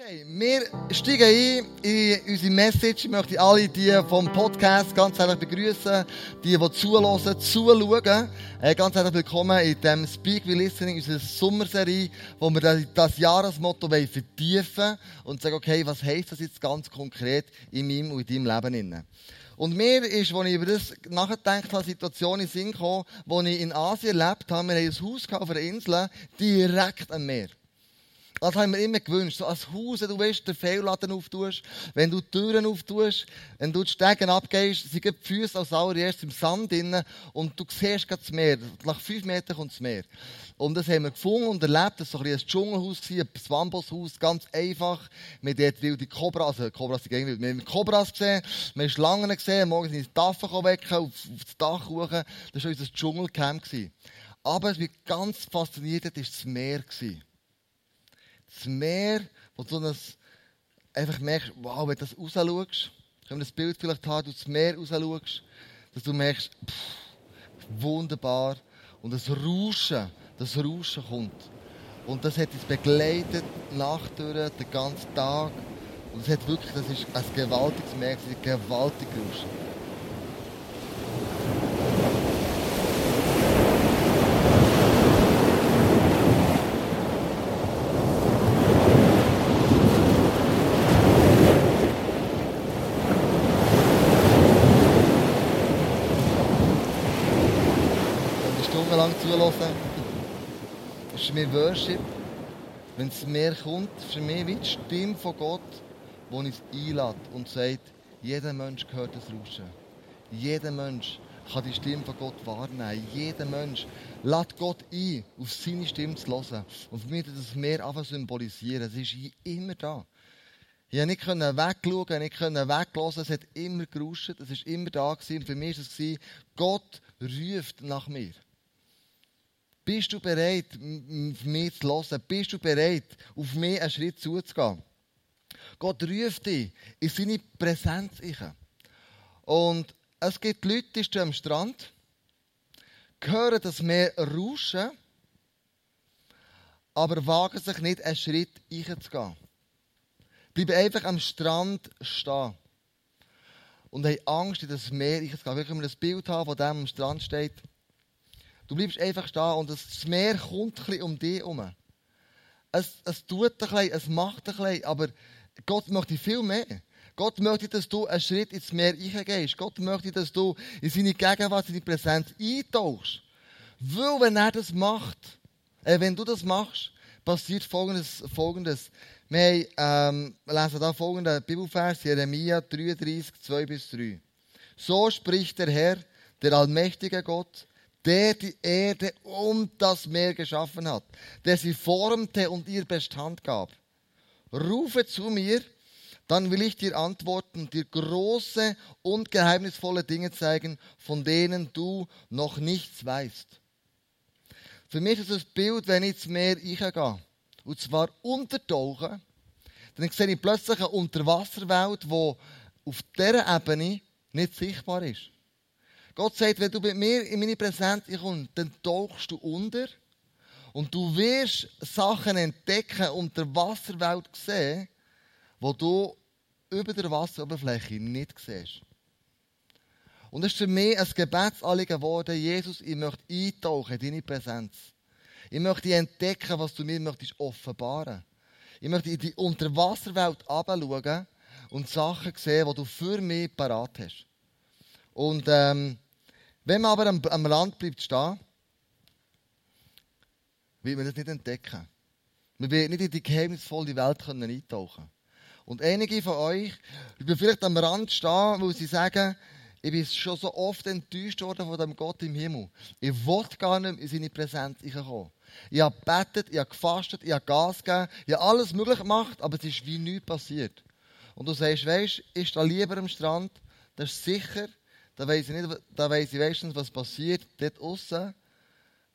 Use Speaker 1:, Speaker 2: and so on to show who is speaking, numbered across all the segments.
Speaker 1: Okay, wir steigen ein in unsere Message. Ich möchte alle die vom Podcast ganz herzlich begrüßen, die, die zuhören, zuschauen. Äh, ganz herzlich willkommen in dem Speak We Listening, unserer Sommerserie, wo wir das Jahresmotto vertiefen und sagen, okay, was heisst das jetzt ganz konkret in meinem und in deinem Leben? Und mir ist, als ich über das nachgedacht habe, Situation in Sinn gekommen, wo ich in Asien erlebt habe, wir haben ein Haus auf einer Insel, direkt am Meer. Das haben wir immer gewünscht. So als Haus, wenn du weißt, den Fehlladen auftust, wenn du die Türen auftust, wenn du die Stegen abgehst, sind die Füße als allererstes im Sand drin und du siehst gerade das Meer. Nach fünf Metern kommt das Meer. Und das haben wir gefunden und erlebt. Das war so ein, ein Dschungelhaus, ein Bambushaus, ganz einfach. Wir haben dort wilde Kobras, also Kobras sind wild. Wir haben Kobras gesehen, wir haben Schlangen gesehen, morgens in die Tafel wecken, auf, auf das Dach hoch. Das war unser Dschungelcamp. Aber was mich ganz fasziniert hat, war das Meer. Gewesen das Meer, wo du so einfach merkst, wow, wenn du das raus schaust, können wir das Bild vielleicht haben, du das Meer raus schaust, dass du merkst, pff, wunderbar. Und das Rauschen, das Rauschen kommt. Und das hat uns begleitet, Nacht durch, den ganzen Tag. Und es hat wirklich, das ist ein gewaltiges Meer, ein gewaltiges Rauschen. zuhören. Mich Worship. Wenn es mehr kommt, für mich wie die Stimme von Gott, die uns einlädt und sagt, jeder Mensch gehört das Rauschen. Jeder Mensch kann die Stimme von Gott wahrnehmen. Jeder Mensch lädt Gott ein, auf seine Stimme zu hören. Und für mich das Meer einfach symbolisieren. Es ist immer da. Ich konnte nicht wegschauen, nicht weglassen. Es hat immer gerauscht. Es war immer da. Und für mich war es, Gott ruft nach mir. Bist du bereit, auf mich zu hören? Bist du bereit, auf mich einen Schritt zuzugehen? Gott ruft dich in seine Präsenz. Und es gibt Leute, die stehen am Strand, hören das Meer rauschen, aber wagen sich nicht, einen Schritt einzugehen. Bleiben einfach am Strand stehen. Und haben Angst, in das Meer einzugehen. Wir können das Bild haben, von dem am Strand steht. Du bleibst einfach stehen und das Meer kommt ein bisschen um dich herum. Es, es tut ein bisschen, es macht ein bisschen, aber Gott möchte viel mehr. Gott möchte, dass du einen Schritt ins Meer reingehst. Gott möchte, dass du in seine Gegenwart, in seine Präsenz eintauchst. Weil, wenn er das macht, äh, wenn du das machst, passiert Folgendes. Folgendes. Wir haben, ähm, lesen da folgenden Bibelvers, Jeremia 33, 2 bis 3. So spricht der Herr, der allmächtige Gott, der die Erde und das Meer geschaffen hat, der sie formte und ihr Bestand gab. Rufe zu mir, dann will ich dir antworten dir große und geheimnisvolle Dinge zeigen, von denen du noch nichts weißt. Für mich ist das Bild, wenn ich ins Meer gehe, und zwar untertauchen, dann sehe ich plötzlich eine Unterwasserwelt, die auf dieser Ebene nicht sichtbar ist. Gott sagt, wenn du mit mir in meine Präsenz kommst, dann tauchst du unter und du wirst Sachen entdecken und der Wasserwelt sehen, wo du über der Wasseroberfläche nicht siehst. Und es ist für mich ein Gebetsanliegen geworden, Jesus, ich möchte eintauchen in deine Präsenz. Ich möchte entdecken, was du mir möchtest offenbaren. Ich möchte in die Unterwasserwelt herabschauen und Sachen sehen, die du für mich parat hast. Und ähm, wenn man aber am, am Rand bleibt stehen, wird man das nicht entdecken. Man wird nicht in die geheimnisvolle Welt können eintauchen Und einige von euch bleiben vielleicht am Rand stehen, weil sie sagen, ich bin schon so oft enttäuscht worden von dem Gott im Himmel. Ich wollte gar nicht in seine Präsenz kommen. Ich habe gebetet, ich habe gefastet, ich habe Gas gegeben, ich habe alles möglich gemacht, aber es ist wie nichts passiert. Und du sagst, weißt, ich stehe lieber am Strand, das ist sicher, da weiss ich, nicht, da weiss ich meistens, was passiert. Dort außen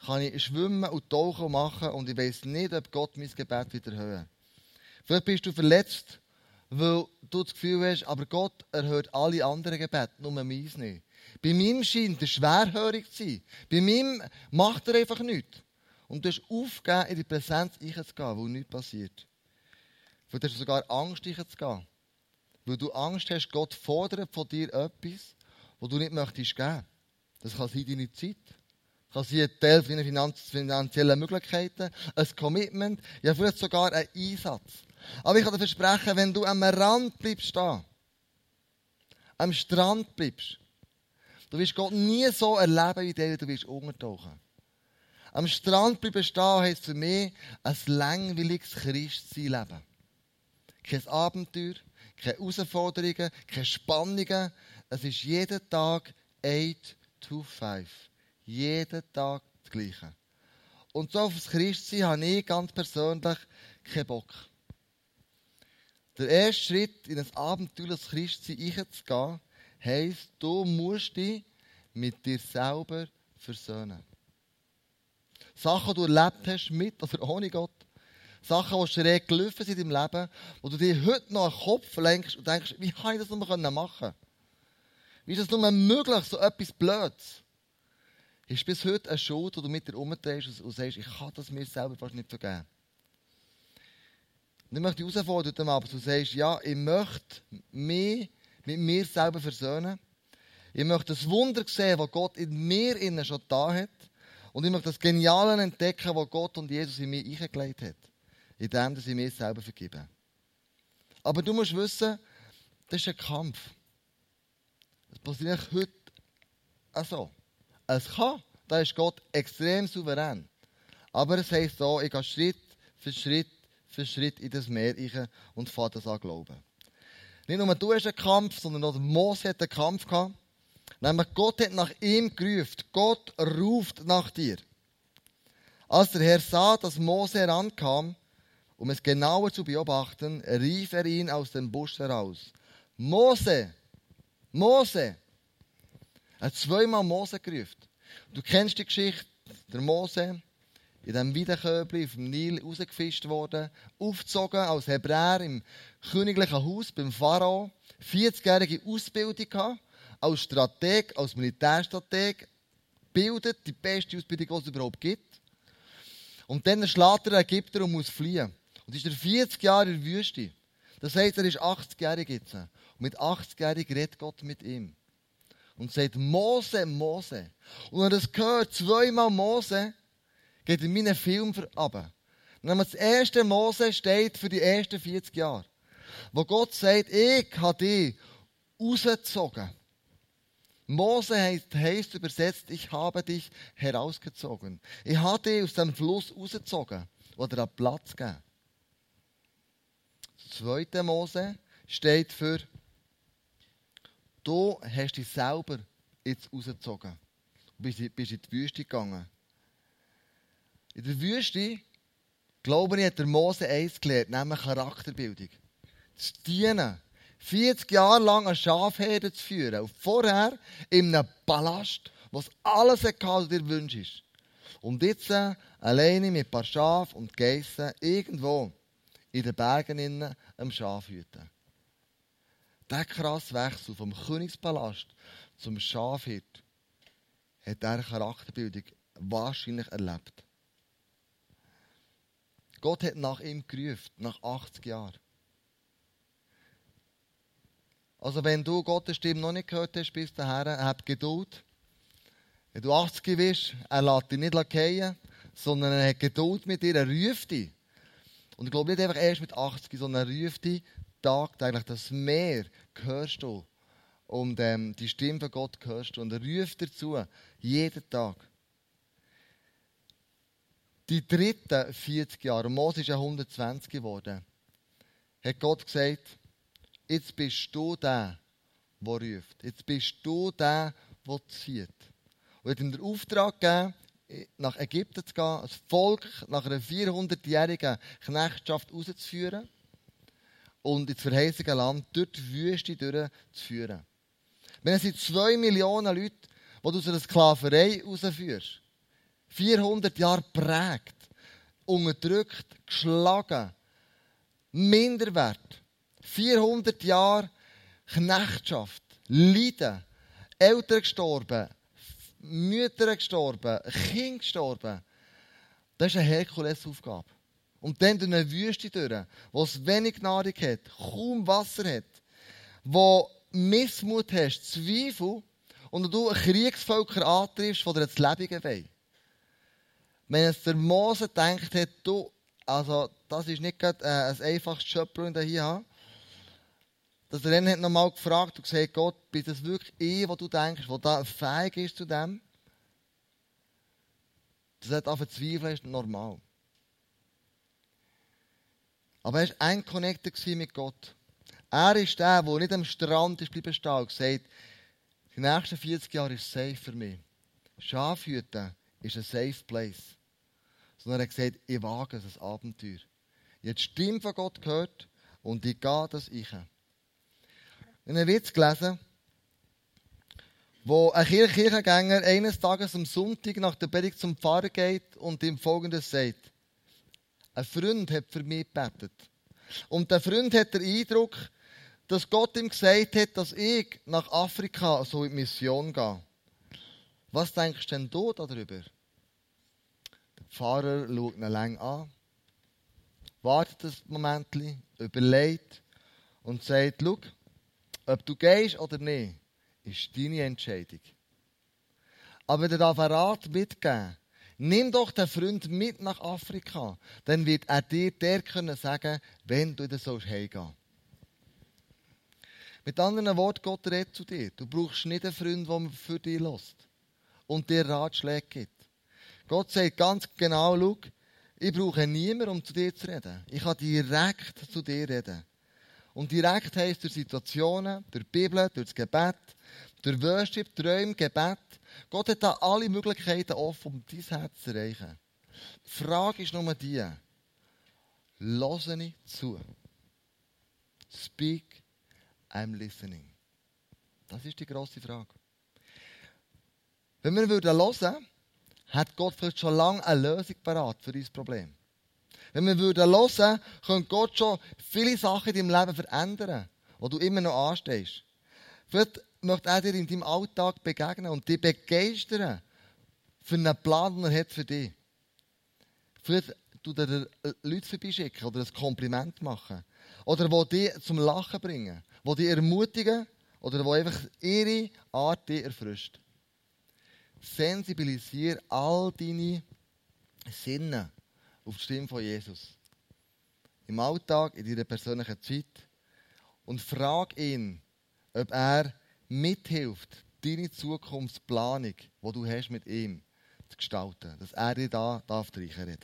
Speaker 1: kann ich schwimmen und tauchen machen und ich weiss nicht, ob Gott mein Gebet wieder hört. Vielleicht bist du verletzt, weil du das Gefühl hast, aber Gott erhört alle anderen Gebete, nur meins nicht. Bei mir scheint er schwerhörig zu sein. Bei mir macht er einfach nichts. Und du hast aufgegeben, in die Präsenz einzugehen, wo nichts passiert. Hast du sogar Angst, dich zu gehen. Weil du Angst hast, Gott fordert von dir etwas, was du nicht möchtest geben. Das kann sein deine Zeit. Das kann sein ein Teil deiner finanziellen Möglichkeiten, ein Commitment, ja vielleicht sogar ein Einsatz. Aber ich kann dir versprechen, wenn du am Rand bleibst stehen, am Strand bleibst, du wirst Gott nie so erleben, wie der du wirst untertauchen. Am Strand bleiben stehen heisst für mich ein langweiliges Christsein leben. Kein Abenteuer, keine Herausforderungen, keine Spannungen. Es ist jeden Tag 8 to 5. Jeden Tag das Gleiche. Und so auf das Christsein habe ich ganz persönlich keinen Bock. Der erste Schritt in ein abenteuerliches Christsein einzugehen, heisst, du musst dich mit dir selber versöhnen. Sachen, die du erlebt hast, mit oder ohne Gott. Sachen, die schräg gelaufen sind im Leben, wo du dir heute noch einen Kopf lenkst und denkst, wie kann ich das nur machen können? Wie ist das nur möglich, so etwas Blödes? Ist bis heute eine Schuld, die du mit dir umdrehst und sagst, ich kann das mir selber fast nicht vergeben. Und ich möchte dich herausfordern, aber du sagst, ja, ich möchte mich mit mir selber versöhnen. Ich möchte das Wunder sehen, was Gott in mir innen schon da hat. Und ich möchte das Geniale entdecken, was Gott und Jesus in mir eingelegt hat. Indem sie mir selber vergeben. Aber du musst wissen, das ist ein Kampf. Das passiert heute so. Es kann, da ist Gott extrem souverän. Aber es heisst so, ich gehe Schritt für Schritt für Schritt in das Meer rein und fahre das an glauben. Nicht nur du hast einen Kampf, sondern auch Mose hat einen Kampf gehabt. Nämlich Gott hat nach ihm gerufen. Gott ruft nach dir. Als der Herr sah, dass Mose herankam, um es genauer zu beobachten, rief er ihn aus dem Busch heraus. Mose! Mose! Er hat zweimal Mose gerufen. Du kennst die Geschichte, der Mose, in diesem Weidenköbli dem Nil rausgefischt worden, aufgezogen als Hebräer im königlichen Haus beim Pharao, 40-jährige Ausbildung gehabt, als Strateg, als Militärstrateg, bildet die beste Ausbildung, die es überhaupt gibt. Und dann schlägt er Ägypter und muss fliehen. Und ist er 40 Jahre in der Wüste. Das heißt, er ist 80-jährig jetzt. Mit 80-jährig redet Gott mit ihm. Und sagt, Mose, Mose. Und wenn er das gehört, zweimal Mose, geht in meinen Film ab. das erste Mose steht für die ersten 40 Jahre. Wo Gott sagt, ich habe dich rausgezogen. Mose heißt, heißt übersetzt, ich habe dich herausgezogen. Ich habe dich aus dem Fluss rausgezogen oder einen Platz gegeben. Das zweite Mose steht für, du hast dich selber jetzt rausgezogen. Du bist in die Wüste gegangen. In der Wüste, glaube ich, hat der Mose eins gelernt, nämlich Charakterbildung. Das Dienen. 40 Jahre lang eine Schafherde zu führen. Und vorher in einem Palast, was alles hatte, was dir wünschst. Und jetzt äh, alleine mit ein paar Schafen und Geissen irgendwo in den Bergen innen am Schaf hüten. Der krasse Wechsel vom Königspalast zum Schafhirt hat er Charakterbildung wahrscheinlich erlebt. Gott hat nach ihm gerufen, nach 80 Jahren. Also wenn du Gottes Stimme noch nicht gehört hast bis dahin, hab Geduld. Wenn du 80 bist, er lässt dich nicht fallen, sondern er hat Geduld mit dir, er ruft dich. Und ich glaube nicht einfach erst mit 80, sondern er ruft dich tagtäglich. Das Meer hörst du. Und ähm, die Stimme von Gott hörst du. Und er ruft dir zu, jeden Tag die dritten 40 Jahre, Mose ist ja 120 geworden, hat Gott gesagt, jetzt bist du der, der ruft. Jetzt bist du der, der zieht. Und hat ihm den Auftrag gegeben, nach Ägypten zu gehen, das Volk nach einer 400-jährigen Knechtschaft rauszuführen und ins verheißene Land durch die Wüste durchzuführen. Wenn es zwei Millionen Leute, die du aus einer Sklaverei rausführst, 400 Jahre prägt, unterdrückt, geschlagen, Minderwert, 400 Jahre Knechtschaft, Leiden, Eltern gestorben, Mütter gestorben, Kinder gestorben. Das ist eine Herkulesaufgabe. Und dann durch eine Wüste durch, wo es wenig Nahrung hat, kaum Wasser hat, wo Missmut hast, Zweifel, und du Kriegsvölker antriffst, die dir das Leben wollen. Wenn es der Mose denkt hat, du, also das ist nicht gerade äh, ein einfaches Job, das ich hier dass er dann nochmal gefragt und gesagt, Gott, bist das wirklich ich, was du denkst, der da fähig ist zu dem? Das hat auch verzweifeln, ist normal. Aber er war ein Connector mit Gott. Er ist der, der nicht am Strand ist bleiben stehen und gesagt, die nächsten 40 Jahre ist safe für mich. Schafhüten ist ein safe place. Sondern er hat gesagt, ich wage es, ein Abenteuer. Ich habe die Stimme von Gott gehört und ich gehe das. Ich habe einen Witz gelesen, wo ein Kirchengänger eines Tages am Sonntag nach der Predigt zum Pfarrer geht und ihm Folgendes sagt. Ein Freund hat für mich gebetet. Und der Freund hat den Eindruck, dass Gott ihm gesagt hat, dass ich nach Afrika so in die Mission gehe. Was denkst denn du darüber? Der Pfarrer schaut ihn lang an, wartet ein Moment, überlegt und sagt, schau, ob du gehst oder nicht, ist deine Entscheidung. Aber der darf einen Rat mitgeben. Nimm doch den Freund mit nach Afrika. Dann wird er dir der können sagen, wenn du in sollst heimgehen. Mit anderen Worten, Gott redet zu dir. Du brauchst nicht einen Freund, der für dich lässt und dir Ratschläge gibt. Gott sagt ganz genau, schau, ich brauche niemanden, um zu dir zu reden. Ich kann direkt zu dir reden. Und direkt heisst durch Situationen, durch die Bibel, durch das Gebet, durch Worship, Träume, Gebet. Gott hat da alle Möglichkeiten offen, um dein Herz zu erreichen. Die Frage ist nur die, höre ich zu? Speak, I'm listening. Das ist die grosse Frage. Wenn wir hören würden, hat Gott vielleicht schon lange eine Lösung parat für dieses Problem. Wenn wir würden hören, könnte Gott schon viele Sachen in deinem Leben verändern, wo du immer noch anstehst. Vielleicht möchte er dir in deinem Alltag begegnen und dich begeistern für einen Plan, den er hat für dich. Vielleicht du dir Leute vorbeischicken oder ein Kompliment machen. Oder die dich zum Lachen bringen. Die dich ermutigen oder die einfach ihre Art dich erfrischt. Sensibilisiere all deine Sinne auf die Stimme von Jesus. Im Alltag, in deiner persönlichen Zeit. Und frag ihn, ob er mithilft, deine Zukunftsplanung, die du hast mit ihm, zu gestalten. Dass er dir da darf reden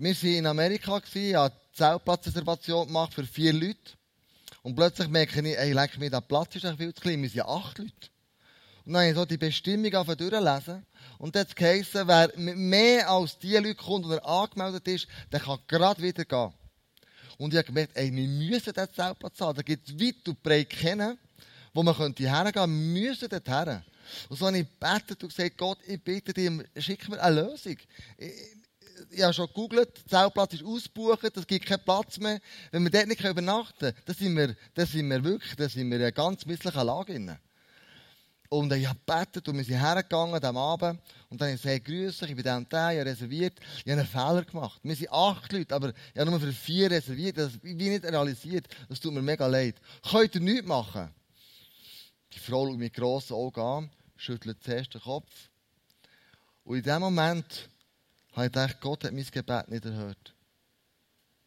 Speaker 1: Wir waren in Amerika, ich habe Zeltplatzreservation gemacht für vier Leute. Und plötzlich merke ich, ey, leck mir, der Platz ist viel zu klein, wir sind acht Leute. Und dann habe ich so die Bestimmung durchlesen. Und dann hat es geheißen, wer mehr als die Leute kommt, die er angemeldet ist, der kann gerade wieder gehen. Und ich habe gemerkt, ey, wir müssen diesen Zeltplatz haben. Da gibt es weit und breit kennen, wo man könnte hergehen könnte. Wir müssen dort her. Und so habe ich gebetet und gesagt, Gott, ich bitte dich, schick mir eine Lösung. Ich, ich habe schon gegoogelt, der Zeltplatz ist ausgebucht, es gibt keinen Platz mehr. Wenn wir dort nicht übernachten können, dann sind wir, dann sind wir wirklich, dann sind wir in einer ganz misslichen Lage. Und ich habe gebetet und wir sind hergegangen am Abend. Und dann habe ich gesagt, grüße ich bin dann da, ich habe reserviert. Ich habe einen Fehler gemacht. Wir sind acht Leute, aber ich habe nur für vier reserviert. Das habe ich nicht realisiert. Das tut mir mega leid. Könnt ihr nichts machen? Die Frau schaut mit grossen Augen an, schüttelt zuerst den Kopf. Und in dem Moment habe ich gedacht, Gott hat mein Gebet nicht erhört.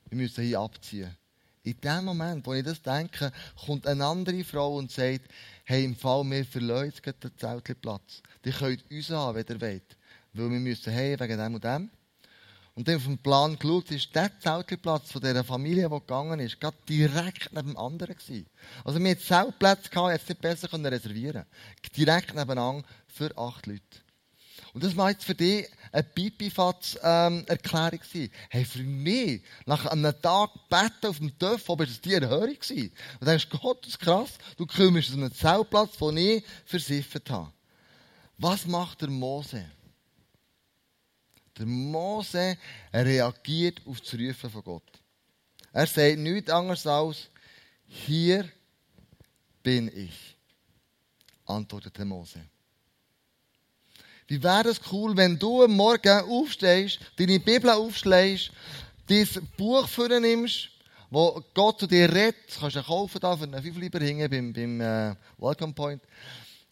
Speaker 1: Wir müssen hier abziehen. In dem Moment, wo ich das denke, kommt eine andere Frau und sagt, hey, im Fall, wir verlieren jetzt den Zeltplatz. Die könnt uns haben, wenn ihr wollt. Weil wir müssen hey, wegen dem und dem. Und dann auf dem Plan geschaut, ist der Zeltplatz von dieser Familie, die gegangen ist, gerade direkt neben dem anderen gewesen. Also wir hatten Zeltplätze, gehabt, jetzt nicht besser reservieren Direkt nebenan für acht Leute. Und das war jetzt für dich eine Pipifatz-Erklärung ähm, Hey, für mich, nach einem Tag beten auf dem Töpf, war das die Erhörung gewesen. Und dann denkst Gott, das ist krass, du kommst aus einem Zeltplatz, den ich versiffert habe. Was macht der Mose? Der Mose reagiert auf das Rufen von Gott. Er sagt nichts anderes als, hier bin ich, antwortet der Mose. Wie wäre es cool, wenn du am Morgen aufstehst, deine Bibel aufschlägst, dein Buch vornimmst, wo Gott zu dir redet, kannst du kaufen da für einen Fünfliber hingen beim, beim äh, Welcome Point,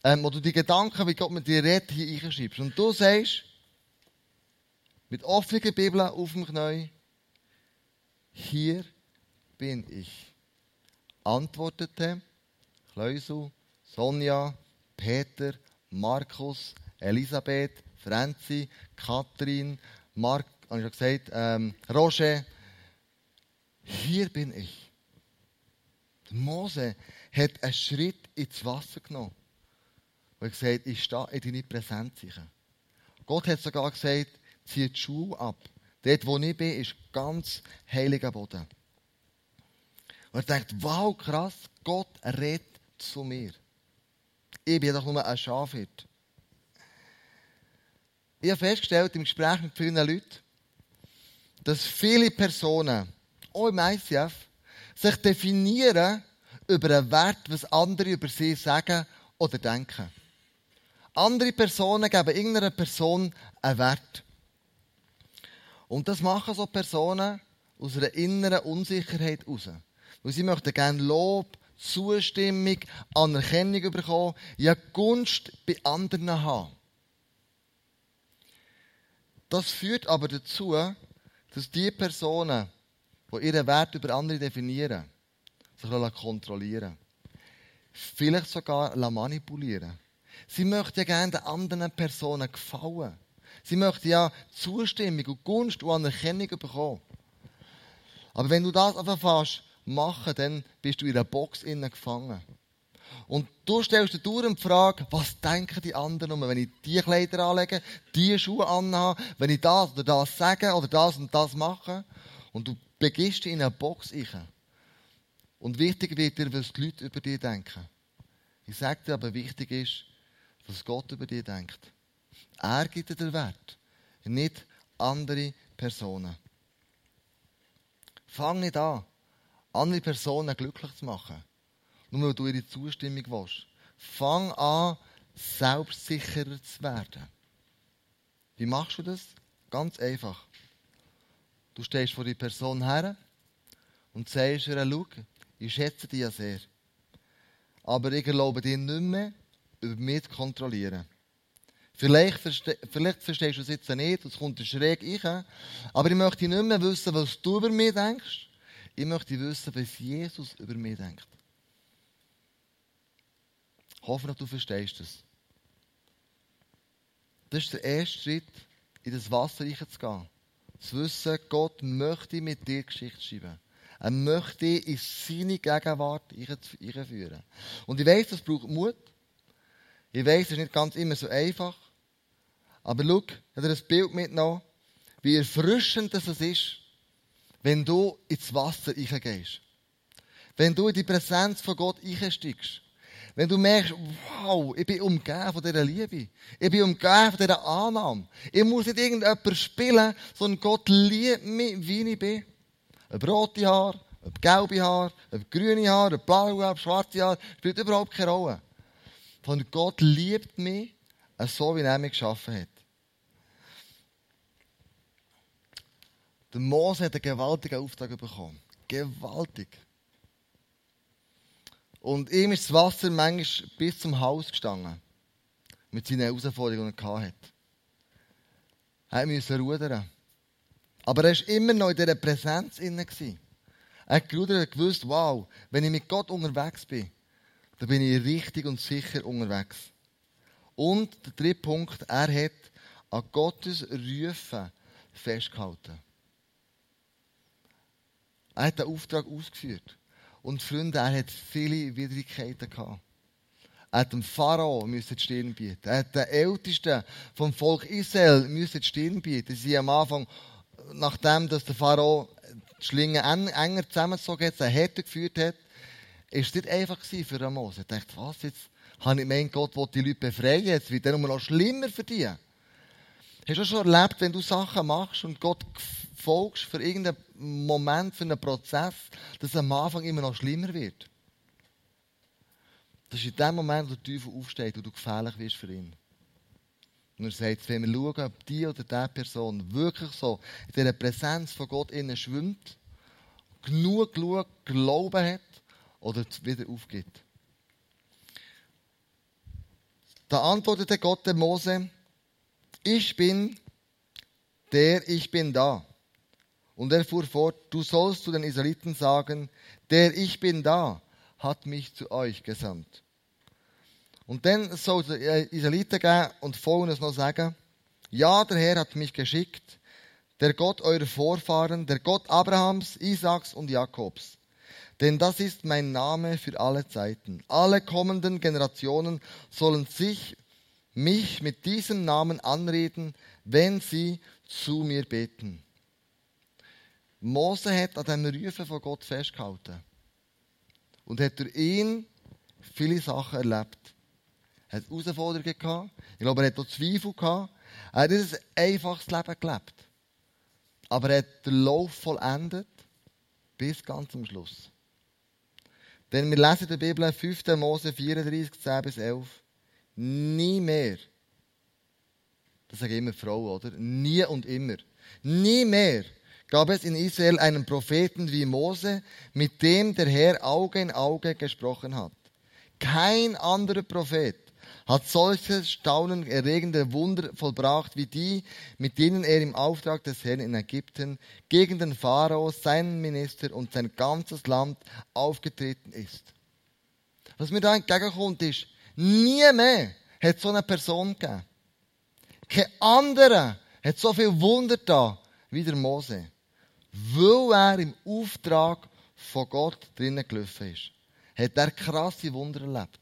Speaker 1: ähm, wo du die Gedanken, wie Gott mit dir redet, hier reinschreibst. Und du sagst, mit offener Bibel auf dem Knie, hier bin ich. Antwortete Kleusel, Sonja, Peter, Markus, Elisabeth, Franzi, Kathrin, Mark, habe ich schon gesagt, ähm, Roger, hier bin ich. Mose hat einen Schritt ins Wasser genommen. Und er gesagt, ich stehe in deine Präsenz. Gott hat sogar gesagt, zieh die Schuhe ab. Dort, wo ich bin, ist ganz heiliger Boden. Und er denkt, wow, krass, Gott redet zu mir. Ich bin doch nur ein Schafhirt. Ich habe festgestellt im Gespräch mit vielen Leuten, dass viele Personen, auch im ICF, sich definieren über einen Wert, was andere über sie sagen oder denken. Andere Personen geben irgendeiner Person einen Wert. Und das machen so Personen aus einer inneren Unsicherheit heraus. Weil sie möchten gerne Lob, Zustimmung, Anerkennung bekommen, ja Gunst bei anderen haben. Das führt aber dazu, dass die Personen, die ihren Wert über andere definieren, sich kontrollieren Vielleicht sogar manipulieren Sie möchten ja gerne den anderen Personen gefallen. Sie möchten ja Zustimmung und Gunst und Anerkennung bekommen. Aber wenn du das einfach machen, dann bist du in einer Box innen gefangen. Und du stellst dir durch die Frage, was denken die anderen wenn ich diese Kleider anlege, diese Schuhe anhabe, wenn ich das oder das sage oder das und das mache. Und du begibst dich in eine Box rein. Und wichtig wird dir, was die Leute über dich denken. Ich sage dir aber, wichtig ist, was Gott über dich denkt. Er gibt dir den Wert, nicht andere Personen. Fang nicht an, andere Personen glücklich zu machen, nur weil du ihre Zustimmung willst. Fang an, selbstsicherer zu werden. Wie machst du das? Ganz einfach. Du stehst vor die Person her und sagst ihr, schau, ich schätze dich ja sehr. Aber ich erlaube dir nicht mehr, über mich zu kontrollieren. Vielleicht, verste vielleicht verstehst du es jetzt nicht, es kommt schräg rein. Aber ich möchte nicht mehr wissen, was du über mich denkst. Ich möchte wissen, was Jesus über mich denkt. Ich hoffe, du verstehst es. Das ist der erste Schritt, in das Wasser reinzugehen. Zu wissen, Gott möchte mit dir Geschichte schreiben. Er möchte in seine Gegenwart einführen. Und ich weiß, das braucht Mut. Ich weiß, es ist nicht ganz immer so einfach. Aber schau, habe dir ein Bild mitgenommen, wie erfrischend das ist, wenn du ins Wasser reingehst. Wenn du in die Präsenz von Gott einsteigst. Wenn du merkst, wow, ich bin umgeben von dieser Liebe. Ich bin umgeben von dieser Annahme. Ich muss nicht irgendjemand spielen, sondern Gott liebt mich, wie ich bin. Ob rote Haar, ob gelbe Haar, ob grüne Haar, ob blaue Haar, ob schwarze Haar, spielt überhaupt keine Rolle. Von Gott liebt mich, so wie er mich geschaffen hat. Der Mose hat einen gewaltigen Auftrag bekommen. Gewaltig. Und ihm ist das Wasser manchmal bis zum Haus gestanden. Mit seinen Herausforderungen, die er hatte. Er musste rudern. Aber er war immer noch in dieser Präsenz. Er hat gerudert und gewusst, wow, wenn ich mit Gott unterwegs bin, dann bin ich richtig und sicher unterwegs. Und der dritte Punkt, er hat an Gottes Rufen festgehalten. Er hat den Auftrag ausgeführt. Und Freunde, er hat viele Widrigkeiten gehabt. Er hat dem Pharao die Stirn bieten. Er hat den Ältesten vom Volk Israel die Stirn bieten. Sie am Anfang, nachdem dass der Pharao die Schlinge enger zusammengezogen hat, sie härter geführt hat, ist es nicht einfach für Mose. Er dachte, was jetzt? Habe ich gemeint, Gott will die Leute befreien, jetzt wird er noch schlimmer für die. Hast du schon erlebt, wenn du Sachen machst und Gott folgst für irgendeinen Moment, für einen Prozess, dass es am Anfang immer noch schlimmer wird? Das ist in dem Moment, wo der Teufel aufsteht und du gefährlich wirst für ihn. Und er sagt, wenn wir schauen, ob die oder diese Person wirklich so in dieser Präsenz von Gott innen schwimmt, genug Glauben hat oder wieder aufgibt. Da antwortete Gott dem Mose, ich bin der, ich bin da. Und er fuhr fort, du sollst zu den Israeliten sagen, der ich bin da, hat mich zu euch gesandt. Und dann soll der Israeliten gehen und folgendes noch sagen, ja, der Herr hat mich geschickt, der Gott eurer Vorfahren, der Gott Abrahams, Isaaks und Jakobs. Denn das ist mein Name für alle Zeiten. Alle kommenden Generationen sollen sich mich mit diesem Namen anreden, wenn sie zu mir beten. Mose hat an dem Rufen von Gott festgehalten und hat durch ihn viele Sachen erlebt. Er hat Herausforderungen gehabt, ich glaube, er hat auch Zweifel gehabt. Er hat ein einfaches Leben gelebt. Aber er hat den Lauf vollendet bis ganz zum Schluss. Denn wir lesen in der Bibel 5. Mose 34, 10 bis 11. Nie mehr. Das sage ich immer Frau, oder? Nie und immer. Nie mehr gab es in Israel einen Propheten wie Mose, mit dem der Herr Auge in Auge gesprochen hat. Kein anderer Prophet hat solche staunenerregende Wunder vollbracht wie die, mit denen er im Auftrag des Herrn in Ägypten gegen den Pharao, seinen Minister und sein ganzes Land aufgetreten ist. Was mir da entgegenkommt, ist, nie mehr hat so eine Person gegeben. Kein anderer hat so viel Wunder da wie der Mose, weil er im Auftrag von Gott drinnen gelaufen ist. Hat er krasse Wunder erlebt.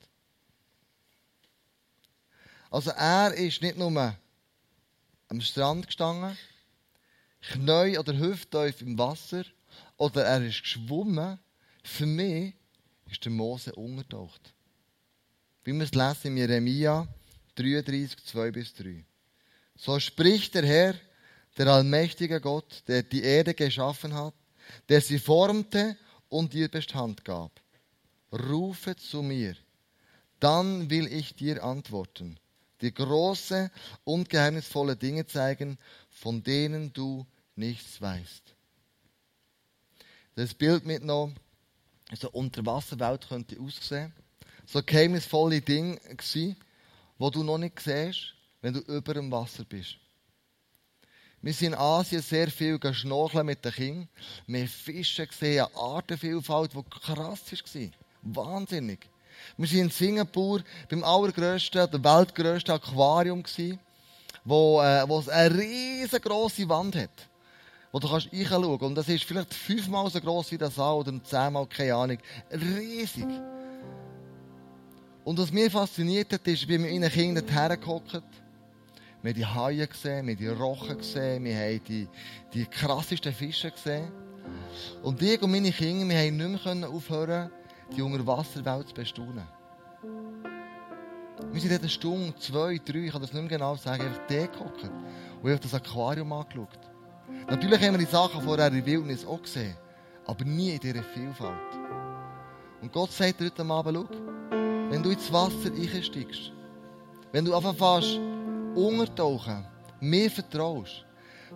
Speaker 1: Also er ist nicht nur am Strand gestanden, Knie oder Hüfttief im Wasser, oder er ist geschwommen. Für mich ist der Mose untertaucht. Wie wir es lesen in Jeremia 33, 2 bis 3. So spricht der Herr, der allmächtige Gott, der die Erde geschaffen hat, der sie formte und ihr Bestand gab. Rufe zu mir, dann will ich dir antworten dir große und geheimnisvolle Dinge zeigen, von denen du nichts weißt. Das Bild mit noch so Unterwasserwelt könnte aussehen. So geheimnisvolle Dinge wo du noch nicht siehst, wenn du über dem Wasser bist. Wir sind in Asien sehr viel schnorcheln mit den Kindern. Wir haben Fische gesehen, eine Artenvielfalt, die krass war. Wahnsinnig. Wir waren in Singapur beim allergrößten, der weltgrößten Aquarium, gewesen, wo, äh, wo es eine riesengroße Wand hat, wo du kannst reinschauen kannst. Und das ist vielleicht fünfmal so groß wie das Saal oder zehnmal, keine Ahnung. Riesig. Und was mich fasziniert hat, ist, wie wir in den Kindern hergehockt wir haben die Haie gesehen, wir haben die Rochen gesehen, wir haben die, die krassesten Fische gesehen. Und ich und meine Kinder, wir haben nicht mehr aufhören die Unterwasserwelt zu bestaunen. Wir sind in einer Stunde, zwei, drei, ich kann das nicht mehr genau sagen, einfach da gehockt und ich das Aquarium angeschaut. Natürlich haben wir die Sachen vorher in der Wildnis auch gesehen, aber nie in dieser Vielfalt. Und Gott sagt heute Abend, schau, wenn du ins Wasser einsteigst, wenn du fast untertauchen, mir vertraust,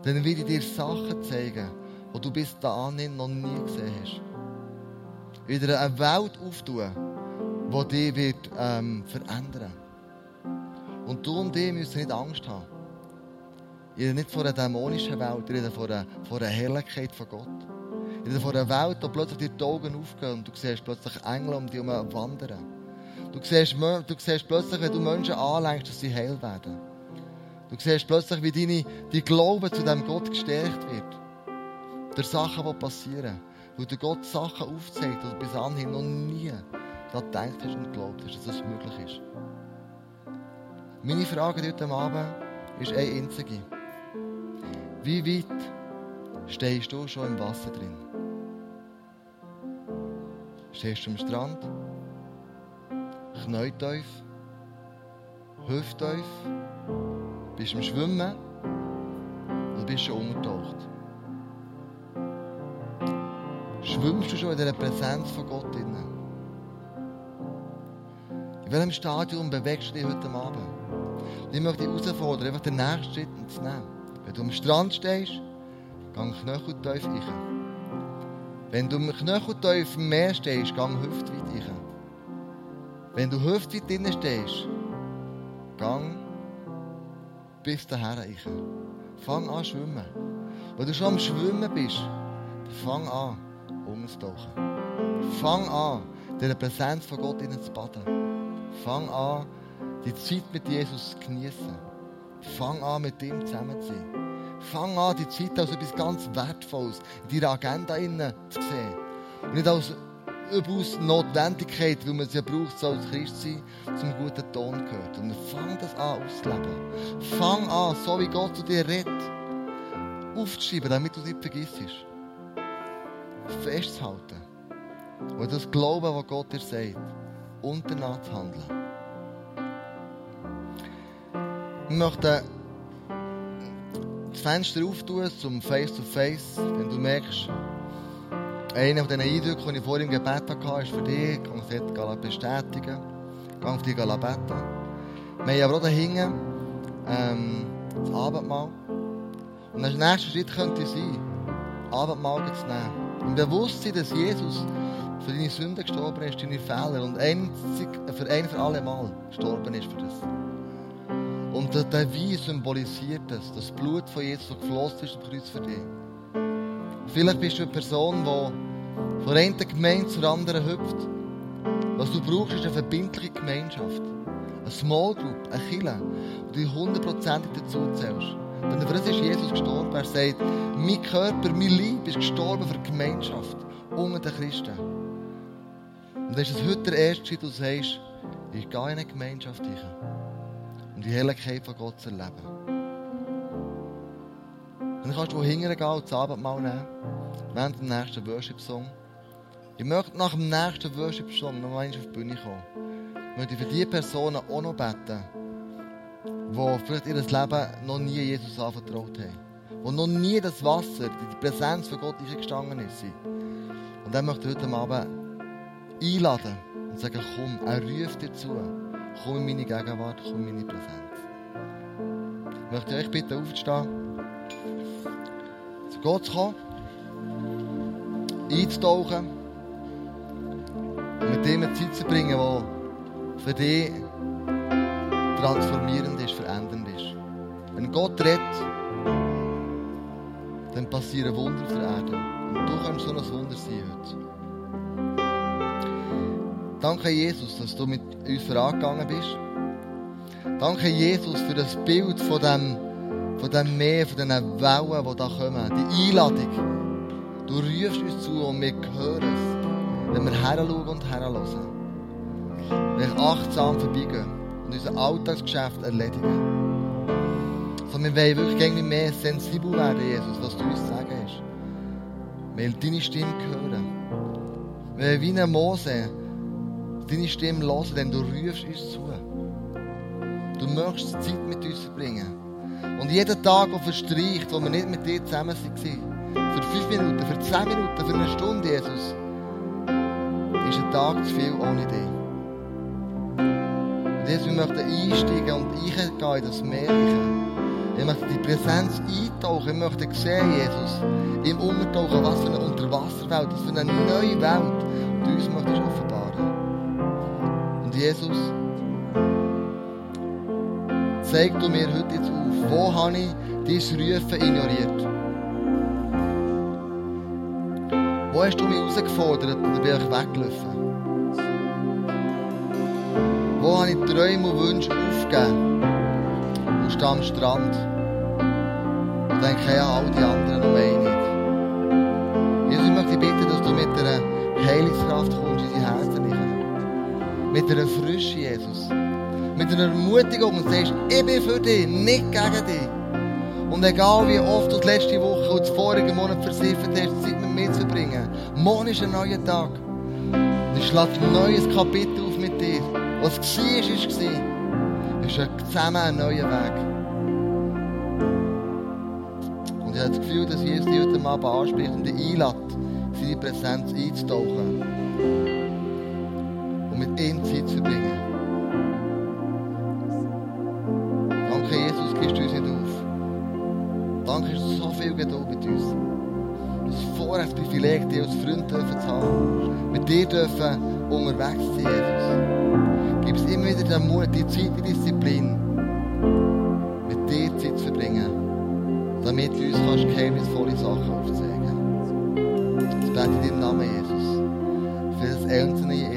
Speaker 1: dann will ich dir Sachen zeigen, die du bis dahin noch nie gesehen hast wieder eine Welt auftun, die dich wird, ähm, verändern Und du und ich müssen nicht Angst haben. Ich rede nicht vor einer dämonischen Welt, ich rede vor einer, vor einer Herrlichkeit von Gott. Ich rede vor einer Welt, wo plötzlich die Augen aufgehen und du siehst plötzlich Engel um dich herum wandern. Du siehst, du siehst plötzlich, wenn du Menschen anlenkst, dass sie heil werden. Du siehst plötzlich, wie deine, dein Glaube zu diesem Gott gestärkt wird. Durch Sachen, die passieren weil der Gott Sachen aufzeigt, die du bis anhin noch nie daran gedacht hast und geglaubt hast, dass das möglich ist. Meine Frage heute Abend ist eine einzige. Wie weit stehst du schon im Wasser drin? Stehst du am Strand? Kneutief? Hüfttief? Bist am Schwimmen? Oder bist schon untertaucht? Schwimmst du schon in der Präsenz von Gott In welchem Stadium bewegst du dich heute Abend? Und ich möchte dich herausfordern, einfach den nächsten Schritt zu nehmen. Wenn du am Strand stehst, geh knöcheltief rein. Wenn du knöcheltief im Meer stehst, geh hüftweit rein. Wenn du hüftweit drinnen stehst, geh bis dahin. Fang an schwimmen. Wenn du schon am Schwimmen bist, fang an, umzutauchen. Fang an, in der Präsenz von Gott zu baden. Fang an, die Zeit mit Jesus zu genießen. Fang an, mit ihm zusammen zu sein. Fang an, die Zeit als etwas ganz Wertvolles in deiner Agenda zu sehen. Und nicht als überaus Notwendigkeit, weil man sie ja braucht, so als Christsein zum guten Ton gehört. Und fang das an auszuleben. Fang an, so wie Gott zu dir redet, aufzuschreiben, damit du es nicht vergisst. Festzuhalten. Und das Glauben, was Gott dir sagt, und danach zu handeln. Ich möchte das Fenster auftun zum Face-to-Face, -face, wenn du merkst, einer von diesen Eindrücken, die ich vorhin im Gebet hatte, ist für dich. Ich kann es bestätigen. Ich kann auf dich beten. Wir haben aber auch dahinten ähm, das Abendmahl. Und der nächste Schritt könnte sein, Abendmahl zu nehmen. Im Bewusstsein, dass Jesus für deine Sünden gestorben ist, deine Fehler und einzig, für ein für alle Mal gestorben ist für das. Und der, der Wein symbolisiert das, das Blut von Jesus, das geflossen ist am Kreuz für dich. Vielleicht bist du eine Person, die von einer Gemeinde zur anderen hüpft. Was du brauchst, ist eine verbindliche Gemeinschaft. Eine Small Group, eine Kille, wo du hundertprozentig dazu zählst. Denn für das ist Jesus gestorben. Er sagt, mein Körper, mein Leib ist gestorben für die Gemeinschaft unter den Christen. Und das ist heute der erste Schritt, du sagst, ich gehe in eine Gemeinschaft rein, um die Herrlichkeit von Gott zu erleben. Dann kannst du hingehen gehen und das Abendmahl nehmen, während dem nächsten Worship-Song. Ich möchte nach dem nächsten Worship-Song noch einmal auf die Bühne kommen. Ich möchte für die Personen auch noch beten, die vielleicht ihr Leben noch nie Jesus anvertraut haben. Die noch nie das Wasser, die Präsenz von Gott eingestanden ist. Und dann möchte ich heute Abend einladen und sagen, komm, er ruft dir zu. Komm in meine Gegenwart, komm in meine Präsenz. Ich möchte euch bitten, aufzustehen, zu Gott zu kommen, einzutauchen und mit ihm eine Zeit zu bringen, die für dich transformierend ist, verändernd ist. Wenn Gott redet, dann passieren Wunder auf der Erde. Und du kannst so ein Wunder sein heute. Danke, Jesus, dass du mit uns vorangegangen bist. Danke, Jesus, für das Bild von dem, von dem Meer, von diesen Wellen, die da kommen. Die Einladung. Du rufst uns zu und wir hören es, wenn wir heranschauen und heranhören. Wenn wir achtsam vorbeigehen und unser Alltagsgeschäft erledigen. So, wir wollen wirklich mehr sensibel werden, Jesus, was du uns sagen hast. Wir wollen deine Stimme hören. Wir wollen wie ein Mose deine Stimme hören, denn du rufst uns zu. Du möchtest Zeit mit uns verbringen. Und jeden Tag, der verstreicht, wo wir nicht mit dir zusammen waren, für fünf Minuten, für zehn Minuten, für eine Stunde, Jesus, ist ein Tag zu viel ohne dich. Und Jesus, wir möchten einsteigen und eingehen in das Meer. Ich möchte die Präsenz eintauchen. Ich möchte sehen, Jesus, im Untertauchen, was für eine Unterwasserwelt, was für eine neue Welt du uns möchtest offenbaren. Jesus, zeig du mir heute jetzt auf, wo habe ich dein Rufen ignoriert? Wo hast du mich herausgefordert und bin ich weggelaufen? Wo habe ich Träume und Wünsche aufgegeben und stehe am Strand und denke, ja, all die anderen noch mehr nicht. Jesus, ich möchte dich bitten, dass du mit einer Heilungskraft kommst in die Herzen mit einer Frische, Jesus. Mit einer Ermutigung und sagst, ich bin für dich, nicht gegen dich. Und egal wie oft du die letzte Woche und das vorige Monat versiffert hast, Zeit mit mir zu bringen, morgen ist ein neuer Tag. Ich schlage ein neues Kapitel auf mit dir. Was war, ist, war. Es ist zusammen ein neuer Weg. Und ich habe das Gefühl, dass Jesus dich heute Abend anspricht und dich einlädt, seine Präsenz einzutauchen mit ihm Privileg, dich als Freund zu haben. Mit dir dürfen unterwegs sein, Jesus. Gib es immer wieder den Mut, die Zeit, die Disziplin, mit dir Zeit zu verbringen, damit du uns kannst geheimnisvolle Sachen aufzeigen. Das bete ich in deinem Namen, Jesus. Für das Einzelne.